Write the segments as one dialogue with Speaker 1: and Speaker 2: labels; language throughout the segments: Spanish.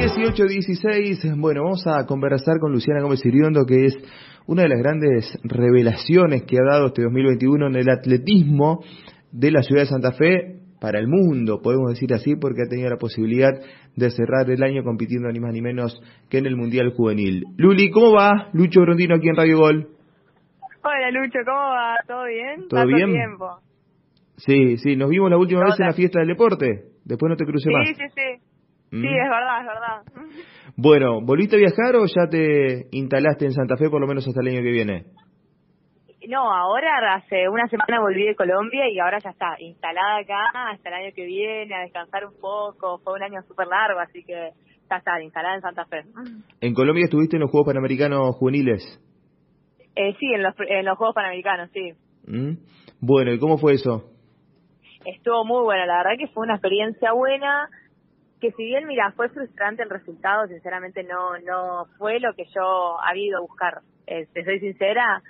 Speaker 1: 1816, bueno, vamos a conversar con Luciana Gómez Iriondo, que es una de las grandes revelaciones que ha dado este 2021 en el atletismo de la ciudad de Santa Fe para el mundo, podemos decir así, porque ha tenido la posibilidad de cerrar el año compitiendo ni más ni menos que en el Mundial Juvenil. Luli, ¿cómo va? Lucho Brondino aquí en Radio Gol.
Speaker 2: Hola Lucho, ¿cómo va? ¿Todo bien?
Speaker 1: ¿Todo bien? Tiempo? Sí, sí, nos vimos la última vez en la fiesta del deporte, después no te crucé más.
Speaker 2: Sí, sí, sí. Sí, ¿Mm? es verdad, es verdad.
Speaker 1: Bueno, ¿volviste a viajar o ya te instalaste en Santa Fe por lo menos hasta el año que viene?
Speaker 2: No, ahora hace una semana volví de Colombia y ahora ya está, instalada acá hasta el año que viene, a descansar un poco. Fue un año súper largo, así que ya está, instalada en Santa Fe.
Speaker 1: ¿En Colombia estuviste en los Juegos Panamericanos Juveniles?
Speaker 2: Eh, sí, en los, en los Juegos Panamericanos, sí.
Speaker 1: ¿Mm? Bueno, ¿y cómo fue eso?
Speaker 2: Estuvo muy bueno, la verdad que fue una experiencia buena que si bien, mira, fue frustrante el resultado, sinceramente no no fue lo que yo había ido a buscar. Eh, soy sincera,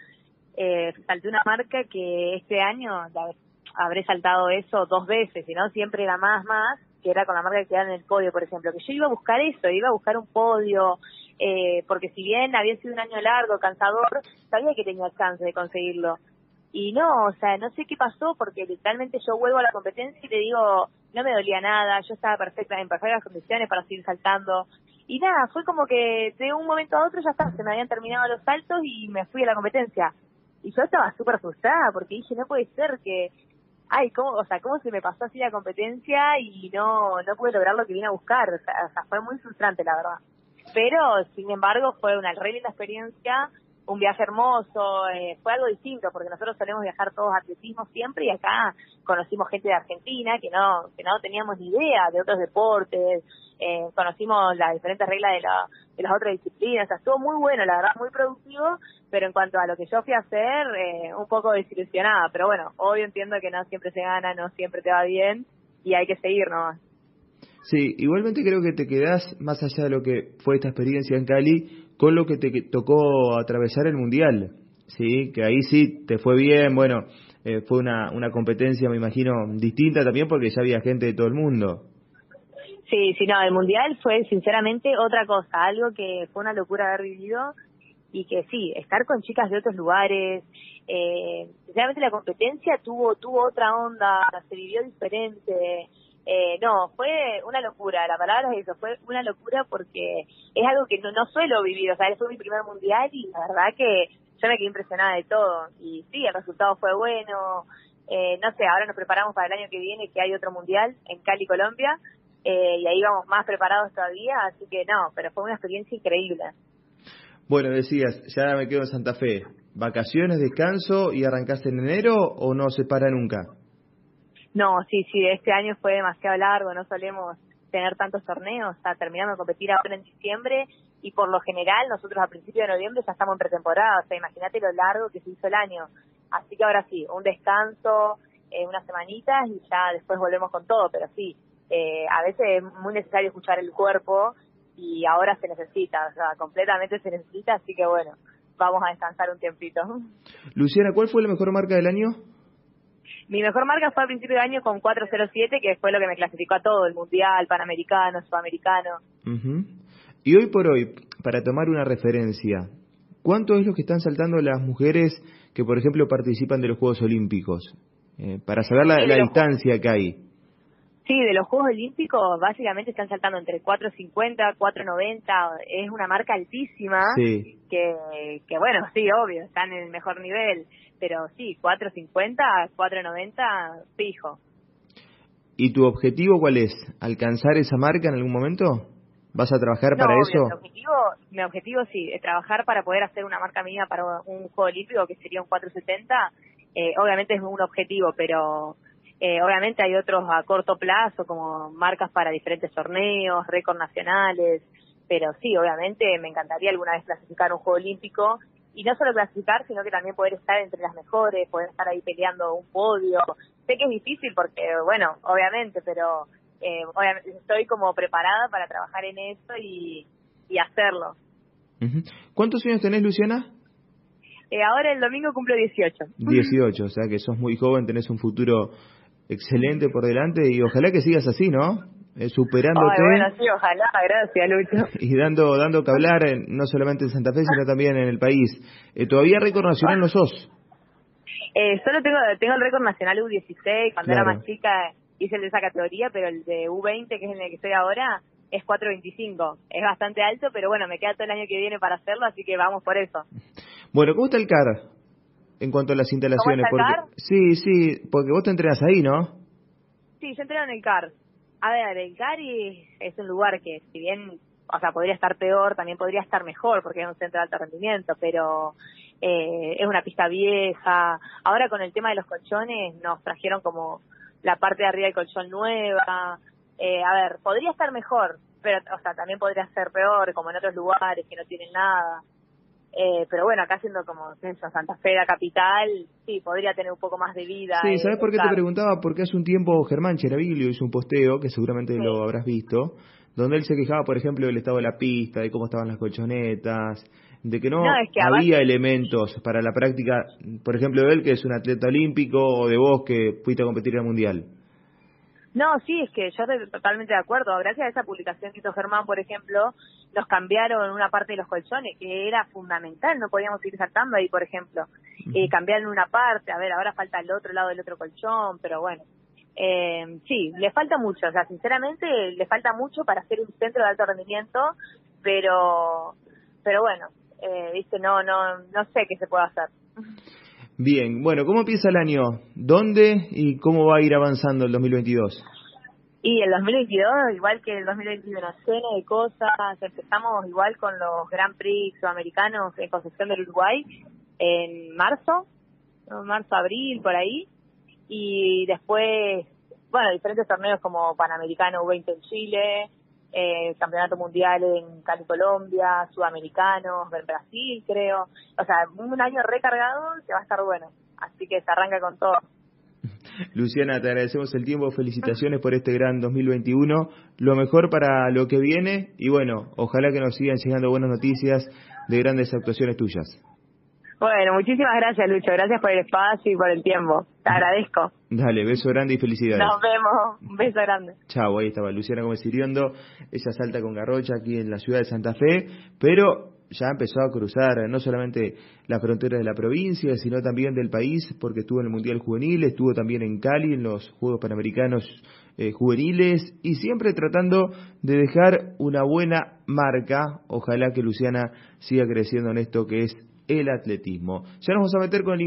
Speaker 2: eh, salté una marca que este año habré saltado eso dos veces, y no siempre era más, más, que era con la marca que quedaba en el podio, por ejemplo, que yo iba a buscar eso, iba a buscar un podio, eh, porque si bien había sido un año largo, cansador, sabía que tenía chance de conseguirlo. Y no, o sea, no sé qué pasó porque literalmente yo vuelvo a la competencia y te digo, no me dolía nada, yo estaba perfecta, en perfectas condiciones para seguir saltando. Y nada, fue como que de un momento a otro ya está, se me habían terminado los saltos y me fui a la competencia. Y yo estaba súper frustrada porque dije, no puede ser que, ay, ¿cómo, o sea, cómo se me pasó así la competencia y no, no pude lograr lo que vine a buscar. O sea, fue muy frustrante, la verdad. Pero, sin embargo, fue una re linda experiencia un viaje hermoso, eh, fue algo distinto porque nosotros solemos viajar todos atletismo siempre y acá conocimos gente de Argentina que no que no teníamos ni idea de otros deportes, eh, conocimos las diferentes reglas de, la, de las otras disciplinas, o sea, estuvo muy bueno, la verdad, muy productivo, pero en cuanto a lo que yo fui a hacer, eh, un poco desilusionada, pero bueno, obvio entiendo que no siempre se gana, no siempre te va bien y hay que seguir nomás.
Speaker 1: Sí, igualmente creo que te quedás, más allá de lo que fue esta experiencia en Cali, con lo que te tocó atravesar el Mundial, ¿sí? Que ahí sí te fue bien, bueno, eh, fue una, una competencia, me imagino, distinta también porque ya había gente de todo el mundo.
Speaker 2: Sí, sí, no, el Mundial fue sinceramente otra cosa, algo que fue una locura haber vivido y que sí, estar con chicas de otros lugares, eh, sinceramente la competencia tuvo tuvo otra onda, se vivió diferente, eh, no, fue una locura, la palabra es eso, fue una locura porque es algo que no, no suelo vivir, o sea, fue mi primer mundial y la verdad que yo me quedé impresionada de todo. Y sí, el resultado fue bueno, eh, no sé, ahora nos preparamos para el año que viene que hay otro mundial en Cali, Colombia, eh, y ahí vamos más preparados todavía, así que no, pero fue una experiencia increíble.
Speaker 1: Bueno, decías, ya me quedo en Santa Fe, ¿vacaciones, descanso y arrancaste en enero o no se para nunca?
Speaker 2: No, sí, sí, este año fue demasiado largo, no solemos tener tantos torneos, o sea, terminamos de competir ahora en diciembre y por lo general nosotros a principios de noviembre ya estamos en pretemporada, o sea, imagínate lo largo que se hizo el año. Así que ahora sí, un descanso, eh, unas semanitas y ya después volvemos con todo, pero sí, eh, a veces es muy necesario escuchar el cuerpo y ahora se necesita, o sea, completamente se necesita, así que bueno, vamos a descansar un tiempito.
Speaker 1: Luciana, ¿cuál fue la mejor marca del año?
Speaker 2: Mi mejor marca fue a principio de año con 407, que fue lo que me clasificó a todo, el Mundial, Panamericano, Sudamericano.
Speaker 1: Y hoy por hoy, para tomar una referencia, ¿cuánto es lo que están saltando las mujeres que, por ejemplo, participan de los Juegos Olímpicos? Eh, para saber la, distancia que hay.
Speaker 2: Sí, de los Juegos Olímpicos básicamente están saltando entre 4.50, 4.90, es una marca altísima
Speaker 1: sí.
Speaker 2: que, que bueno, sí, obvio, están en el mejor nivel pero sí, 4.50, 4.90, fijo.
Speaker 1: ¿Y tu objetivo cuál es? ¿Alcanzar esa marca en algún momento? ¿Vas a trabajar para eso?
Speaker 2: Mi objetivo, mi objetivo sí, es trabajar para poder hacer una marca mía para un juego olímpico que sería un 470. Eh, obviamente es un objetivo, pero eh, obviamente hay otros a corto plazo como marcas para diferentes torneos, récords nacionales, pero sí, obviamente me encantaría alguna vez clasificar un juego olímpico y no solo clasificar, sino que también poder estar entre las mejores, poder estar ahí peleando un podio. Sé que es difícil porque, bueno, obviamente, pero eh, obviamente estoy como preparada para trabajar en eso y, y hacerlo.
Speaker 1: ¿Cuántos años tenés, Luciana?
Speaker 2: Eh, ahora el domingo cumplo 18.
Speaker 1: 18, o sea que sos muy joven, tenés un futuro excelente por delante y ojalá que sigas así, ¿no? Eh, superándote.
Speaker 2: Ay, bueno, sí, ojalá, gracias, Lucho.
Speaker 1: Y dando, dando que hablar, no solamente en Santa Fe, sino también en el país. Eh, ¿Todavía récord nacional no sos?
Speaker 2: Eh, solo tengo, tengo el récord nacional U16, cuando era más chica hice el de esa categoría, pero el de U20, que es en el que estoy ahora, es 4.25. Es bastante alto, pero bueno, me queda todo el año que viene para hacerlo, así que vamos por eso.
Speaker 1: Bueno, ¿cómo está el CAR en cuanto a las instalaciones?
Speaker 2: ¿Cómo está el
Speaker 1: porque, Sí, sí, porque vos te entrenas ahí, ¿no?
Speaker 2: Sí, yo entreno en el CAR. A ver, el CAR es un lugar que, si bien, o sea, podría estar peor, también podría estar mejor, porque es un centro de alto rendimiento, pero eh, es una pista vieja. Ahora con el tema de los colchones nos trajeron como la parte de arriba del colchón nueva. Eh, a ver, podría estar mejor, pero, o sea, también podría ser peor, como en otros lugares que no tienen nada. Eh, pero bueno, acá siendo como eso, Santa Fe, la capital, sí, podría tener un poco más de vida.
Speaker 1: Sí, ¿sabes por qué te preguntaba? Porque hace un tiempo Germán Cheravilio hizo un posteo, que seguramente lo habrás visto, donde él se quejaba, por ejemplo, del estado de la pista, de cómo estaban las colchonetas, de que no, había elementos para la práctica, por ejemplo, de él, que es un atleta olímpico, o de vos, que fuiste a competir al Mundial.
Speaker 2: No, sí, es que yo estoy totalmente de acuerdo. Gracias a esa publicación que hizo Germán, por ejemplo, nos cambiaron una parte de los colchones, que era fundamental, no podíamos ir saltando ahí, por ejemplo. Eh, cambiaron una parte, a ver, ahora falta el otro lado del otro colchón, pero bueno. Eh, sí, le falta mucho, o sea, sinceramente le falta mucho para hacer un centro de alto rendimiento, pero, pero bueno, eh, viste, no, no, no sé qué se puede hacer.
Speaker 1: Bien, bueno, ¿cómo empieza el año? ¿Dónde y cómo va a ir avanzando el 2022?
Speaker 2: Y el 2022, igual que el 2021, lleno de cosas. Empezamos igual con los Grand Prix sudamericanos en Concepción del Uruguay en marzo, marzo, abril, por ahí. Y después, bueno, diferentes torneos como Panamericano U20 en Chile, eh, Campeonato Mundial en Cali, Colombia, Sudamericanos, en Brasil, creo. O sea, un año recargado que va a estar bueno. Así que se arranca con todo.
Speaker 1: Luciana, te agradecemos el tiempo, felicitaciones por este gran 2021, lo mejor para lo que viene y bueno, ojalá que nos sigan llegando buenas noticias de grandes actuaciones tuyas.
Speaker 2: Bueno, muchísimas gracias Lucho, gracias por el espacio y por el tiempo, te agradezco.
Speaker 1: Dale, beso grande y felicidades.
Speaker 2: Nos vemos, un beso grande.
Speaker 1: Chao, ahí estaba Luciana Gómez Iriondo, ella salta con Garrocha aquí en la ciudad de Santa Fe, pero ya empezó a cruzar no solamente las fronteras de la provincia, sino también del país, porque estuvo en el Mundial Juvenil, estuvo también en Cali, en los Juegos Panamericanos eh, Juveniles, y siempre tratando de dejar una buena marca. Ojalá que Luciana siga creciendo en esto que es el atletismo. Ya nos vamos a meter con el